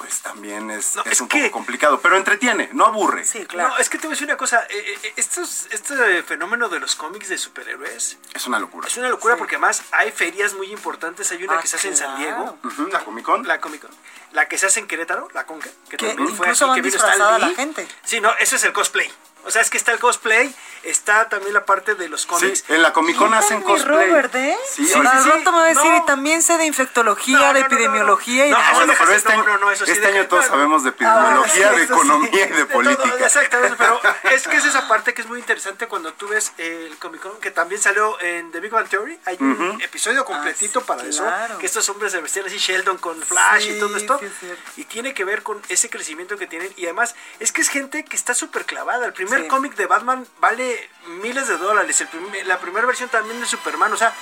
pues también es, No, es es un que- poco complicado, pero entretiene, no aburre. Sí, claro. No, es que te voy a decir una cosa. eh, eh, estos- este fenómeno de los cómics de superhéroes Es una locura. es una locura porque además hay ferias muy importantes. Hay una Ah, que se hace en San Diego. Ujú, la Comic Con. La Comic Con. La que se hace en Querétaro, la Conca. Que, Que también fue incluso aquí, van que vino la gente. Sí, no, eso es el cosplay. O sea, es que está el cosplay, está también la parte de los Sí, cómics. en la Comic Con hacen cosplay. Robert, ¿eh? Sí, Sí, Al sí, rato me va a decir, no. y también sé de infectología, No, no, de no, no, no. epidemiología y No, Bueno, pero este, no, año- no, no, eso sí este año todos sabemos de Ah, epidemiología, sí, de economía y de De todo, política. exactamente, pero es que es esa parte que es muy interesante cuando tú ves el Comic Con, que también salió en The Big Bang Theory. Hay un episodio completito Ah, sí, para eso, que estos hombres se vestían así, Sheldon con Flash Sí, y todo esto. sí, es cierto. y tiene que ver con ese crecimiento que tienen. Y además, es que es gente que está súper clavada. El primer Sí. cómic de Batman vale miles de dólares. El prim- la primera versión también de Superman. O sea,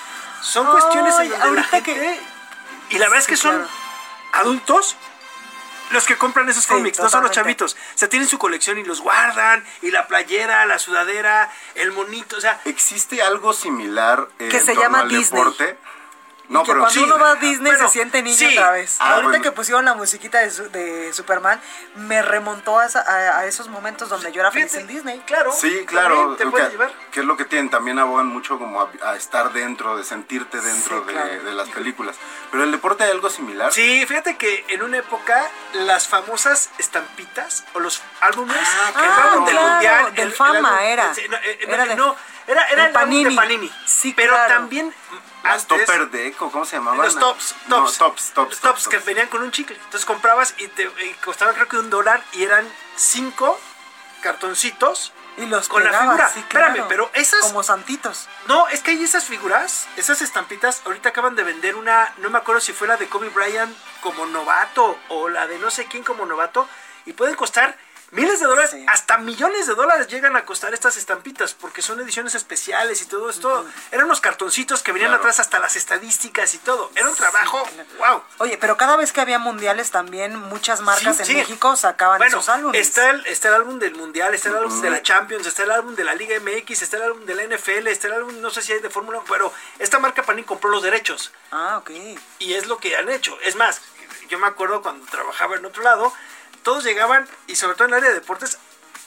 son cuestiones en donde la ahorita que- gente... Y la verdad es que son claro. adultos los que compran esos Sí, cómics, no son los chavitos. O sea, tienen su colección y los guardan, y la playera, la sudadera, el monito, o sea, ¿Existe algo similar en Que se torno llama al Disney. deporte? No, que pero cuando sí. uno va a Disney Bueno, se siente niño sí. otra vez. Ah, Ahorita bueno. que pusieron la musiquita de, de Superman, me remontó a, esa- a- a esos momentos donde yo era feliz en Disney. Claro. Sí, claro. Te puede que, llevar. que es lo que tienen. También abogan mucho como a, a estar dentro, de sentirte dentro Sí, de, claro. de las películas. Pero el deporte hay algo similar. Sí, fíjate que en una época las famosas estampitas o los álbumes Ah, el álbum del mundial del el- el Fama álbum- era. no, eh, Era de- no, era, era de el álbum de Panini. Panini. Sí, pero claro. también Las Topper Deco, ¿cómo se llamaban? los tops, No, tops, tops, tops, los tops que venían con un chicle. Entonces comprabas y te y costaban creo que un dólar y eran cinco cartoncitos Y los con la figura. sí, claro. Espérame, pero esas Como santitos. no, es que hay esas figuras, esas estampitas, ahorita acaban de vender una, no me acuerdo si fue la de Kobe Bryant como novato o la de no sé quién como novato, y pueden costar miles de dólares, hasta millones de dólares llegan a costar estas estampitas, porque son ediciones especiales y todo esto. Eran unos cartoncitos que venían Claro. atrás hasta las estadísticas y todo. Era un trabajo, wow. Oye, pero cada vez que había mundiales también muchas marcas Sí, en sí. México sacaban Bueno, esos álbumes. está el, está el álbum del Mundial, está el álbum de la Champions, está el álbum de la Liga MX, está el álbum de la NFL, está el álbum, no sé si hay de Fórmula 1, pero esta marca Panini compró los derechos. Ah, ok. Y es lo que han hecho. Es más, yo me acuerdo cuando trabajaba en otro lado, todos llegaban, y sobre todo en el área de deportes,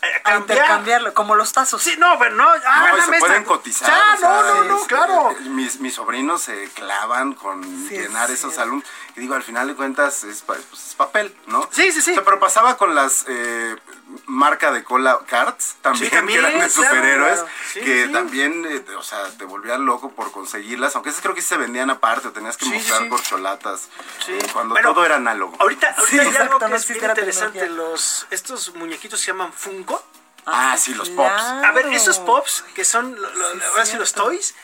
a A cambiar. intercambiarlo, como los tazos. Sí, no, pero no, ah, No, se pueden cotizar. Ah, o sea, no, no, claro. eh, Mis, mis sobrinos se clavan con Sí, llenar es esos álbumes. Y digo, al final de cuentas es, pa- pues, es papel, ¿no? Sí, sí, sí. O sea, pero pasaba con las eh, marca de cola cards también, Sí, también, que eran de superhéroes, claro. Sí, que sí. también, eh, te- o sea, te volvían loco por conseguirlas. Aunque esas creo que sí se vendían aparte, o tenías que mostrar sí. corcholatas. Sí. eh, cuando Bueno, todo era análogo. Ahorita, ahorita Sí, hay algo que no es bien interesante. Los, estos muñequitos se llaman Funko. Ah, sí, los pops. A ver, esos pops que son lo- lo- Sí, ahora sí los toys.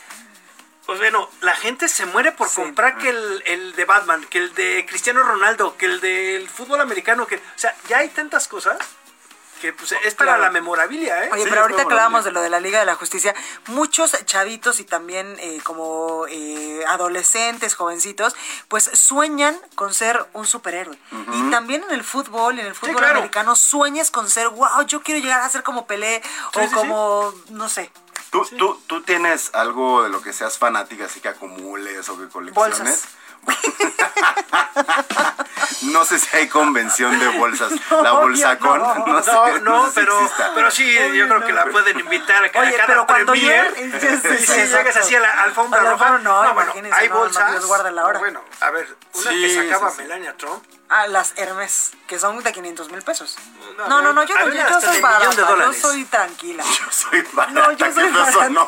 Pues bueno, la gente se muere por Sí. comprar que el, el de Batman, que el de Cristiano Ronaldo, que el del fútbol americano, que, o sea, ya hay tantas cosas que pues, es para Claro. la memorabilia, ¿eh? Oye, Sí, pero ahorita que hablábamos de lo de la Liga de la Justicia, muchos chavitos y también eh, como eh, adolescentes, jovencitos, pues sueñan con ser un superhéroe. Y también en el fútbol, en el fútbol claro. americano, sueñas con ser, wow, yo quiero llegar a ser como Pelé Sí, o como, no sé, ¿Tú, tú, ¿Tú tienes algo de lo que seas fanática, así que acumules o que colecciones? Bolsas. no sé si hay convención de bolsas. No, la bolsacón, no. no, No, sé. no, sé si pero, pero sí, yo creo que la pueden invitar a, ca- Oye, cada pero cuando premier. y sí, si llegas así a la alfombra la roja, no, bueno, imagínense, hay no, no, bolsas. Dios guarde la hora. Bueno, a ver, una Sí, que sacaba sí, sí. Melania Trump. Ah, las Hermes, que son de 500 mil pesos. No, No, no, no, yo, no, yo, yo soy barata, yo soy tranquila. Yo soy barata, No, yo soy que no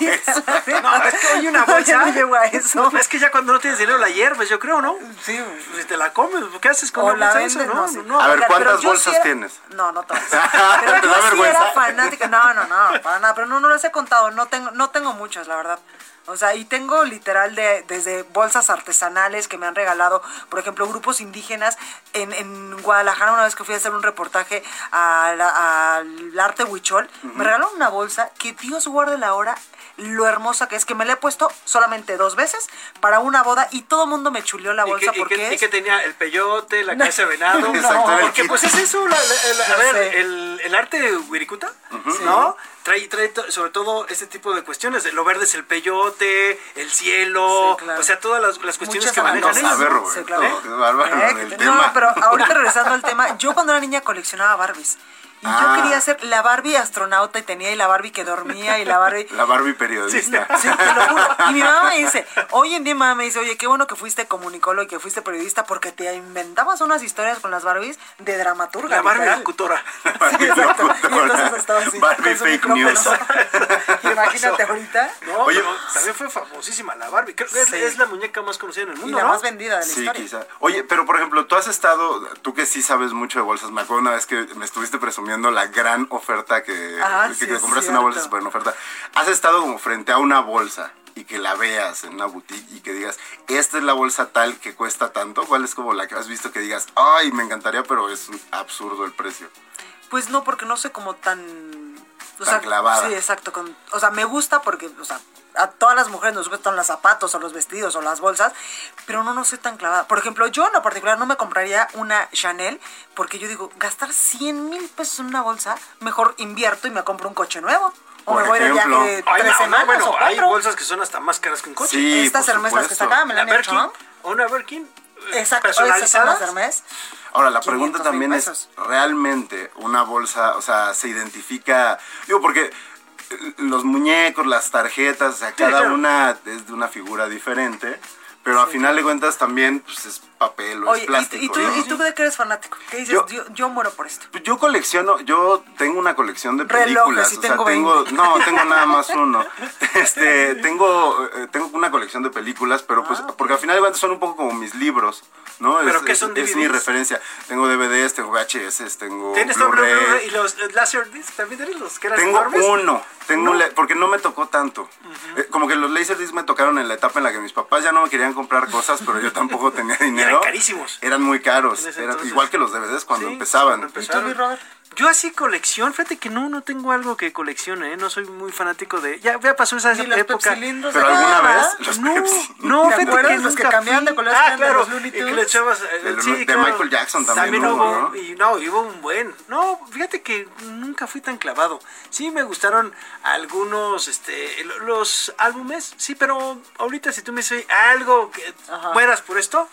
es. que hay una bolsa. no llego a eso. Es que ya cuando no tienes dinero la hierves, yo creo, ¿no? Sí, Si te la comes, ¿qué haces con o una la bolsa eso, no? no. A ver, ¿cuántas bolsas sí era- tienes? No, no todas. ¿Te Pero da yo sí era fanática. No, no, no, para nada. Pero no, no las he contado. No tengo, no tengo muchas, la verdad. O sea, y tengo literal de, desde bolsas artesanales que me han regalado, por ejemplo, grupos indígenas. En, en Guadalajara, una vez que fui a hacer un reportaje a al arte huichol, me regalaron una bolsa que Dios guarde la hora, lo hermosa que es, que me la he puesto solamente dos veces para una boda y todo el mundo me chuleó la ¿Y bolsa y porque que- y es... que tenía el peyote, la No. cabeza de venado. El porque pues es eso, la- la- la- a ver, el arte de Wirikuta, ¿no? Trae, trae sobre todo este tipo de cuestiones. Lo verde es el peyote, el cielo, Sí, claro. o sea, todas las, las cuestiones Muchas que manejan No ellos. sabe, ¿no? Roberto. Sí, claro. Qué bárbaro Eh, el no, tema. pero ahorita regresando al tema, yo cuando era niña coleccionaba Barbies. Y Ah. yo quería ser la Barbie astronauta y tenía y la Barbie que dormía y la Barbie... La Barbie periodista. Sí, te lo juro. Y mi mamá me dice, hoy en día mi mamá me dice, oye, qué bueno que fuiste comunicólogo y que fuiste periodista porque te inventabas unas historias con las Barbies de dramaturga. La Barbie locutora. Exacto. Y entonces estaba así, Barbie con su fake micrófono. news. Imagínate ahorita. No, Oye, pero también fue famosísima la Barbie. Creo que es, Sí. es la muñeca más conocida en el Y mundo, la ¿no? más vendida de la Sí, historia. quizá. Oye, pero por ejemplo, tú has estado, tú que sí sabes mucho de bolsas, me acuerdo una vez que me estuviste presumiendo la gran oferta que, Ah, que sí, compraste una bolsa super en oferta. Has estado como frente a una bolsa y que la veas en una boutique y que digas, esta es la bolsa tal que cuesta tanto. ¿Cuál es como la que has visto que digas, ay, me encantaría, pero es un absurdo el precio? Pues no, porque no soy como tan... O Tan clavada. Sí, exacto. con- o sea, me gusta porque, o sea, a todas las mujeres nos gustan los zapatos o los vestidos o las bolsas, pero no, no soy tan clavada. Por ejemplo, yo en lo particular no me compraría una Chanel porque yo digo, gastar 100 mil pesos en una bolsa, mejor invierto y me compro un coche nuevo. O me voy de viaje Ay, tres no, no, semanas bueno, o hay bolsas que son hasta más caras que un coche. Sí, Estas hermesas que sacaban me la han La hecho, Birkin, ¿no? una Birkin eh, Exacto, esas son personalizada. las Hermes. Ahora, la 500 pregunta también es. ¿realmente una bolsa, o sea, se identifica? Digo, porque eh, los muñecos, las tarjetas, o sea, cada una es de una figura diferente, pero a final de cuentas también pues, es papel o Oye, es ¿y, plástico. y tú, ¿no? ¿y tú de qué eres fanático? ¿Qué dices? Yo- Yo, yo muero por esto. Yo colecciono, yo tengo una colección de películas, o sea, tengo tengo, 20. no, tengo nada más uno. Este, tengo, eh, tengo una colección de películas, pero pues, porque al final de cuentas son un poco como mis libros, ¿no? Ah, ¿Pero es, qué es- son es mi referencia. Tengo DVDs, tengo VHS, tengo ¿Tienes Blu-ray. Y los eh, Laserdisc también tienes los que eran Tengo enormes? uno, tengo le- porque no me tocó tanto. Eh, como que los Laserdisc me tocaron en la etapa en la que mis papás ya no me querían comprar cosas, pero yo tampoco tenía dinero. Eran carísimos. Eran muy caros, eran igual que los DVDs cuando Sí, empezaban. cuando empezaron. Yo así colección, fíjate que no, no tengo algo que coleccione, ¿eh? no soy muy fanático de... Ya, ya pasó esa Ni los Pero época. pepsilindros de alguna vez los No, Pepsi. no, ¿Te fíjate que los que cambiaban de color, Ah, claro, los y que le echabas... eh, sí, de claro. Michael Jackson también hubo, hubo, ¿no? Y no, hubo un buen. No, fíjate que nunca fui tan clavado. Sí me gustaron algunos, este, lo- los álbumes, sí, pero ahorita si tú me dices algo que mueras por esto,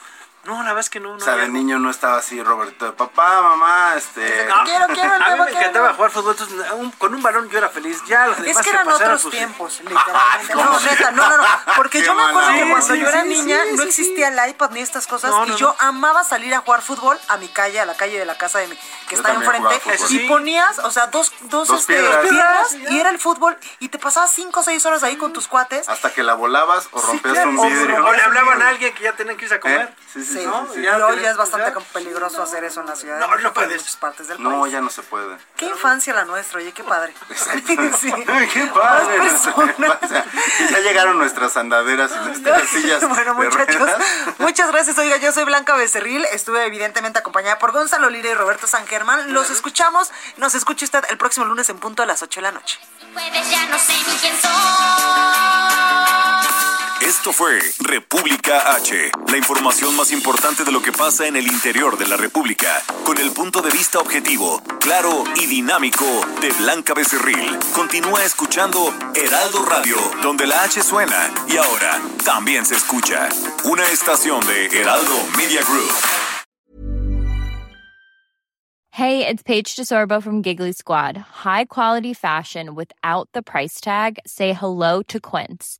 no, la verdad es que no. no O sea, de algo. niño no estaba así, Roberto, de papá, mamá, este... No, Quiero, quiero el a mí me quiero encantaba jugar fútbol, entonces, un- con un balón yo era feliz. Ya los Es demás que eran otros pues, tiempos, literalmente. No, neta, no, no, no. Porque Qué yo me acuerdo que cuando Sí, yo era sí, niña sí, no sí, existía el iPod ni estas cosas No, y yo no. amaba salir a jugar fútbol a mi calle, a la calle de la casa de mi que Yo está enfrente y ponías, o sea, dos dos, Dos este, piedras. piedras Piedras, y era el fútbol y te pasabas cinco o seis horas ahí con tus cuates. Hasta que la volabas o rompías un O- vidrio. O le hablaban a alguien que ya tenían que irse a comer. ¿Eh? Sí, sí, Sí, ¿no? sí. Ya y hoy tenés- ya es bastante ya- peligroso hacer eso en la ciudad. No, no puedes. y en muchas partes del No, país. ya no se puede. Qué infancia la nuestra, oye, qué padre. Sí. ¡Qué padre! Ya llegaron nuestras andaderas y nuestras sillas Bueno, muchachos, ruedas. muchas gracias. Oiga, yo soy Blanca Becerril. Estuve evidentemente acompañada por Gonzalo Lira y Roberto San Germán. Los escuchamos. Nos escucha usted el próximo lunes en punto a las 8 de la noche. Puedes, ya no sé ni quién soy. Esto fue República H, la información más importante de lo que pasa en el interior de la República, con el punto de vista objetivo, claro y dinámico de Blanca Becerril. Continúa escuchando Heraldo Radio, donde la H suena y ahora también se escucha. Una estación de Heraldo Media Group. Hey, it's Paige DeSorbo from Giggly Squad. High quality fashion without the price tag. Say hello to Quince.